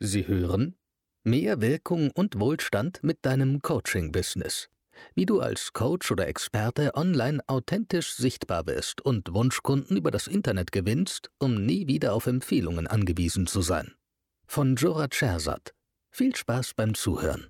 Sie hören Mehr Wirkung und Wohlstand mit deinem Coaching-Business. Wie du als Coach oder Experte online authentisch sichtbar wirst und Wunschkunden über das Internet gewinnst, um nie wieder auf Empfehlungen angewiesen zu sein. Von Jorat Schersat. Viel Spaß beim Zuhören.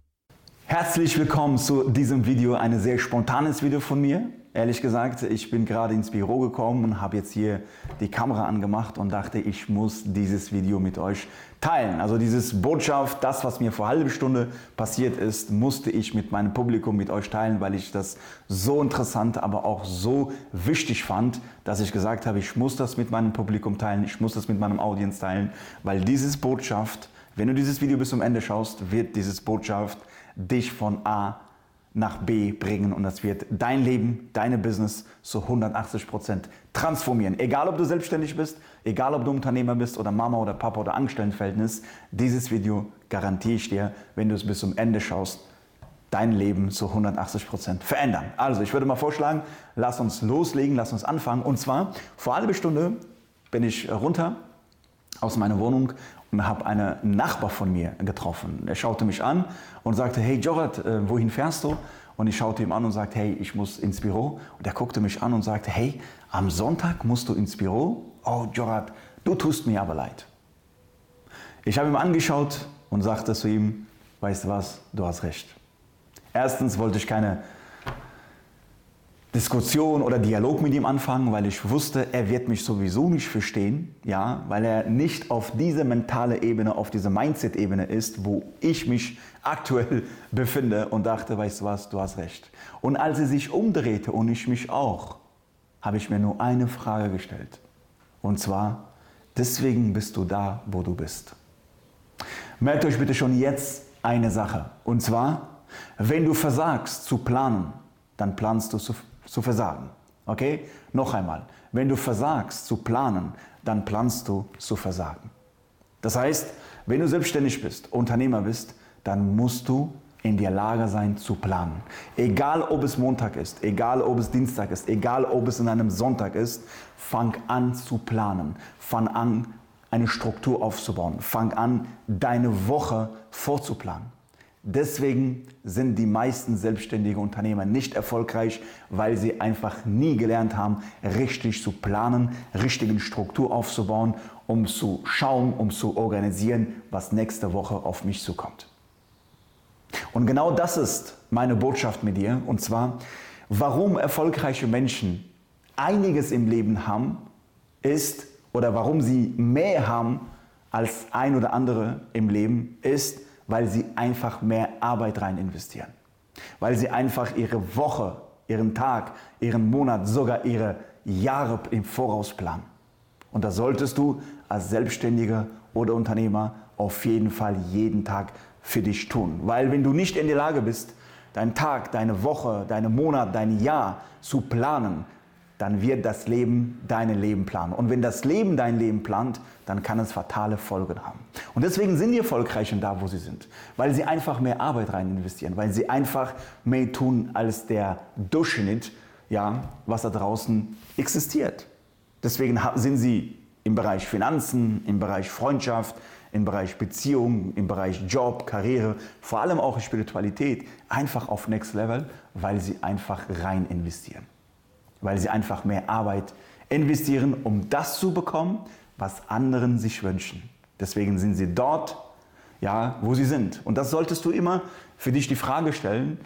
Herzlich willkommen zu diesem Video. Ein sehr spontanes Video von mir. Ehrlich gesagt, ich bin gerade ins Büro gekommen und habe jetzt hier die Kamera angemacht und dachte, ich muss dieses Video mit euch teilen. Also dieses Botschaft, das, was mir vor halben Stunde passiert ist, musste ich mit meinem Publikum, mit euch teilen, weil ich das so interessant, aber auch so wichtig fand, dass ich gesagt habe, ich muss das mit meinem Publikum teilen, ich muss das mit meinem Audience teilen, weil dieses Botschaft, wenn du dieses Video bis zum Ende schaust, wird dieses Botschaft dich von A nach B bringen und das wird dein Leben, deine Business zu 180 Prozent transformieren. Egal, ob du selbstständig bist, egal, ob du Unternehmer bist oder Mama oder Papa oder Angestelltenverhältnis, dieses Video garantiere ich dir, wenn du es bis zum Ende schaust, dein Leben zu 180 Prozent verändern. Also, ich würde mal vorschlagen, lass uns loslegen, lass uns anfangen. Und zwar, vor halben Stunde bin ich runter aus meiner Wohnung habe einen Nachbar von mir getroffen. Er schaute mich an und sagte, hey Jorat, äh, wohin fährst du? Und ich schaute ihm an und sagte, hey, ich muss ins Büro. Und er guckte mich an und sagte, hey, am Sonntag musst du ins Büro? Oh Jorat, du tust mir aber leid. Ich habe ihm angeschaut und sagte zu ihm, weißt du was, du hast recht. Erstens wollte ich keine Diskussion oder Dialog mit ihm anfangen, weil ich wusste, er wird mich sowieso nicht verstehen, ja, weil er nicht auf diese mentale Ebene, auf diese Mindset-Ebene ist, wo ich mich aktuell befinde und dachte, weißt du was, du hast recht. Und als er sich umdrehte und ich mich auch, habe ich mir nur eine Frage gestellt. Und zwar, deswegen bist du da, wo du bist. Merkt euch bitte schon jetzt eine Sache. Und zwar, wenn du versagst zu planen, dann planst du zu zu versagen. Okay? Noch einmal. Wenn du versagst zu planen, dann planst du zu versagen. Das heißt, wenn du selbstständig bist, Unternehmer bist, dann musst du in der Lage sein zu planen. Egal ob es Montag ist, egal ob es Dienstag ist, egal ob es in einem Sonntag ist, fang an zu planen. Fang an, eine Struktur aufzubauen. Fang an, deine Woche vorzuplanen. Deswegen sind die meisten selbstständigen Unternehmer nicht erfolgreich, weil sie einfach nie gelernt haben, richtig zu planen, richtigen Struktur aufzubauen, um zu schauen, um zu organisieren, was nächste Woche auf mich zukommt. Und genau das ist meine Botschaft mit dir. Und zwar, warum erfolgreiche Menschen einiges im Leben haben, ist, oder warum sie mehr haben als ein oder andere im Leben, ist, weil sie einfach mehr Arbeit rein investieren. Weil sie einfach ihre Woche, ihren Tag, ihren Monat, sogar ihre Jahre im Voraus planen. Und das solltest du als Selbstständiger oder Unternehmer auf jeden Fall jeden Tag für dich tun. Weil wenn du nicht in der Lage bist, deinen Tag, deine Woche, deinen Monat, dein Jahr zu planen, dann wird das Leben dein Leben planen. Und wenn das Leben dein Leben plant, dann kann es fatale Folgen haben. Und deswegen sind die Erfolgreichen da, wo sie sind. Weil sie einfach mehr Arbeit rein investieren, weil sie einfach mehr tun als der Durchschnitt, ja, was da draußen existiert. Deswegen sind sie im Bereich Finanzen, im Bereich Freundschaft, im Bereich Beziehung, im Bereich Job, Karriere, vor allem auch Spiritualität, einfach auf Next Level, weil sie einfach rein investieren weil sie einfach mehr Arbeit investieren, um das zu bekommen, was anderen sich wünschen. Deswegen sind sie dort, ja, wo sie sind. Und das solltest du immer für dich die Frage stellen,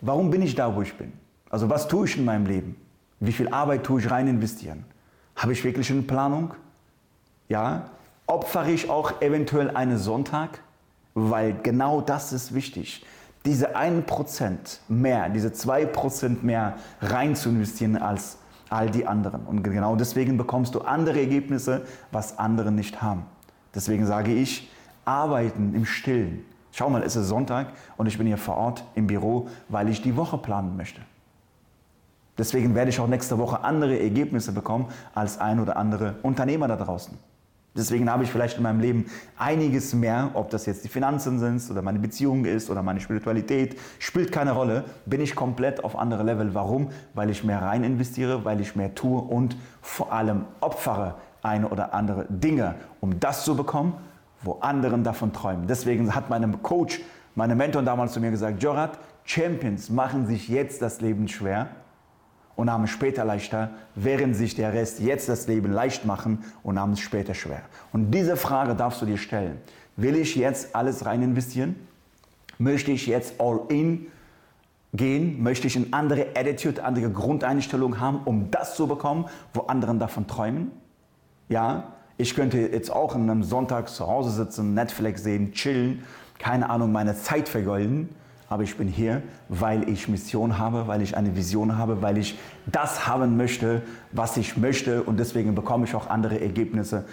warum bin ich da, wo ich bin? Also was tue ich in meinem Leben? Wie viel Arbeit tue ich rein investieren? Habe ich wirklich eine Planung? Ja, opfere ich auch eventuell einen Sonntag? Weil genau das ist wichtig diese 1% mehr, diese 2% mehr rein zu investieren als all die anderen. Und genau deswegen bekommst du andere Ergebnisse, was andere nicht haben. Deswegen sage ich, arbeiten im Stillen. Schau mal, es ist Sonntag und ich bin hier vor Ort im Büro, weil ich die Woche planen möchte. Deswegen werde ich auch nächste Woche andere Ergebnisse bekommen als ein oder andere Unternehmer da draußen. Deswegen habe ich vielleicht in meinem Leben einiges mehr, ob das jetzt die Finanzen sind oder meine Beziehung ist oder meine Spiritualität, spielt keine Rolle, bin ich komplett auf andere Level. Warum? Weil ich mehr rein investiere, weil ich mehr tue und vor allem opfere eine oder andere Dinge, um das zu bekommen, wo anderen davon träumen. Deswegen hat mein Coach, meine Mentor damals zu mir gesagt, Jorat, Champions machen sich jetzt das Leben schwer und haben es später leichter, während sich der Rest jetzt das Leben leicht machen und haben es später schwer. Und diese Frage darfst du dir stellen. Will ich jetzt alles rein investieren? Möchte ich jetzt all in gehen? Möchte ich eine andere Attitude, andere Grundeinstellung haben, um das zu bekommen, wo anderen davon träumen? Ja, ich könnte jetzt auch an einem Sonntag zu Hause sitzen, Netflix sehen, chillen, keine Ahnung, meine Zeit vergolden aber ich bin hier, weil ich Mission habe, weil ich eine Vision habe, weil ich das haben möchte, was ich möchte und deswegen bekomme ich auch andere Ergebnisse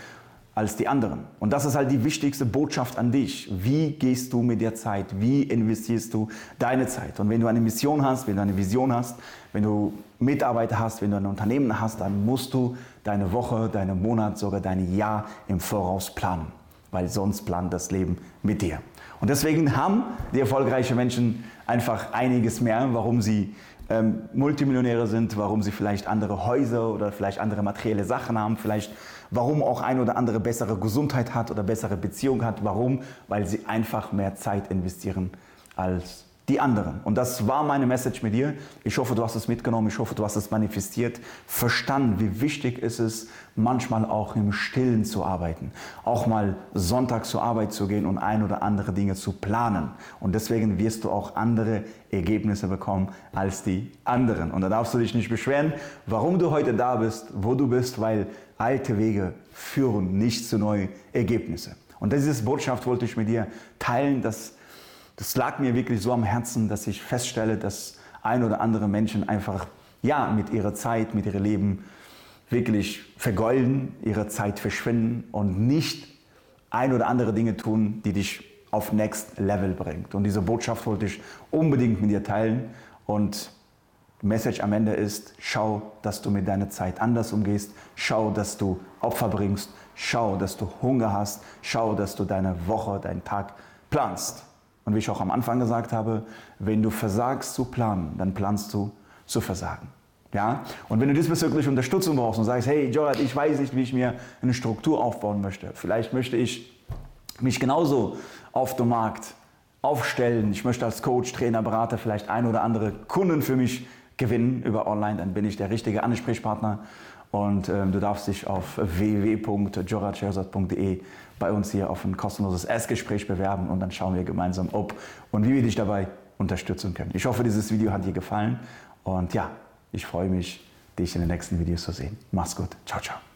als die anderen. Und das ist halt die wichtigste Botschaft an dich. Wie gehst du mit der Zeit? Wie investierst du deine Zeit? Und wenn du eine Mission hast, wenn du eine Vision hast, wenn du Mitarbeiter hast, wenn du ein Unternehmen hast, dann musst du deine Woche, deinen Monat, sogar dein Jahr im Voraus planen, weil sonst plant das Leben mit dir. Und deswegen haben die erfolgreichen Menschen einfach einiges mehr, warum sie ähm, Multimillionäre sind, warum sie vielleicht andere Häuser oder vielleicht andere materielle Sachen haben, vielleicht warum auch ein oder andere bessere Gesundheit hat oder bessere Beziehung hat. Warum? Weil sie einfach mehr Zeit investieren als die anderen. Und das war meine Message mit dir. Ich hoffe, du hast es mitgenommen. Ich hoffe, du hast es manifestiert, verstanden, wie wichtig ist es ist, manchmal auch im Stillen zu arbeiten. Auch mal Sonntag zur Arbeit zu gehen und ein oder andere Dinge zu planen. Und deswegen wirst du auch andere Ergebnisse bekommen als die anderen. Und da darfst du dich nicht beschweren, warum du heute da bist, wo du bist, weil alte Wege führen nicht zu neuen Ergebnissen. Und diese Botschaft wollte ich mit dir teilen, dass das lag mir wirklich so am Herzen, dass ich feststelle, dass ein oder andere Menschen einfach ja mit ihrer Zeit, mit ihrem Leben wirklich vergolden, ihre Zeit verschwinden und nicht ein oder andere Dinge tun, die dich auf Next Level bringt. Und diese Botschaft wollte ich unbedingt mit dir teilen. Und Message am Ende ist, schau, dass du mit deiner Zeit anders umgehst. Schau, dass du Opfer bringst. Schau, dass du Hunger hast. Schau, dass du deine Woche, deinen Tag planst. Und wie ich auch am Anfang gesagt habe, wenn du versagst zu planen, dann planst du zu versagen. Ja? Und wenn du diesbezüglich Unterstützung brauchst und sagst, hey Jorad, ich weiß nicht, wie ich mir eine Struktur aufbauen möchte. Vielleicht möchte ich mich genauso auf dem Markt aufstellen. Ich möchte als Coach, Trainer, Berater vielleicht ein oder andere Kunden für mich gewinnen über Online. Dann bin ich der richtige Ansprechpartner. Und ähm, du darfst dich auf www.joradscherzat.de bei uns hier auf ein kostenloses Erstgespräch bewerben und dann schauen wir gemeinsam, ob und wie wir dich dabei unterstützen können. Ich hoffe, dieses Video hat dir gefallen und ja, ich freue mich, dich in den nächsten Videos zu sehen. Mach's gut. Ciao, ciao.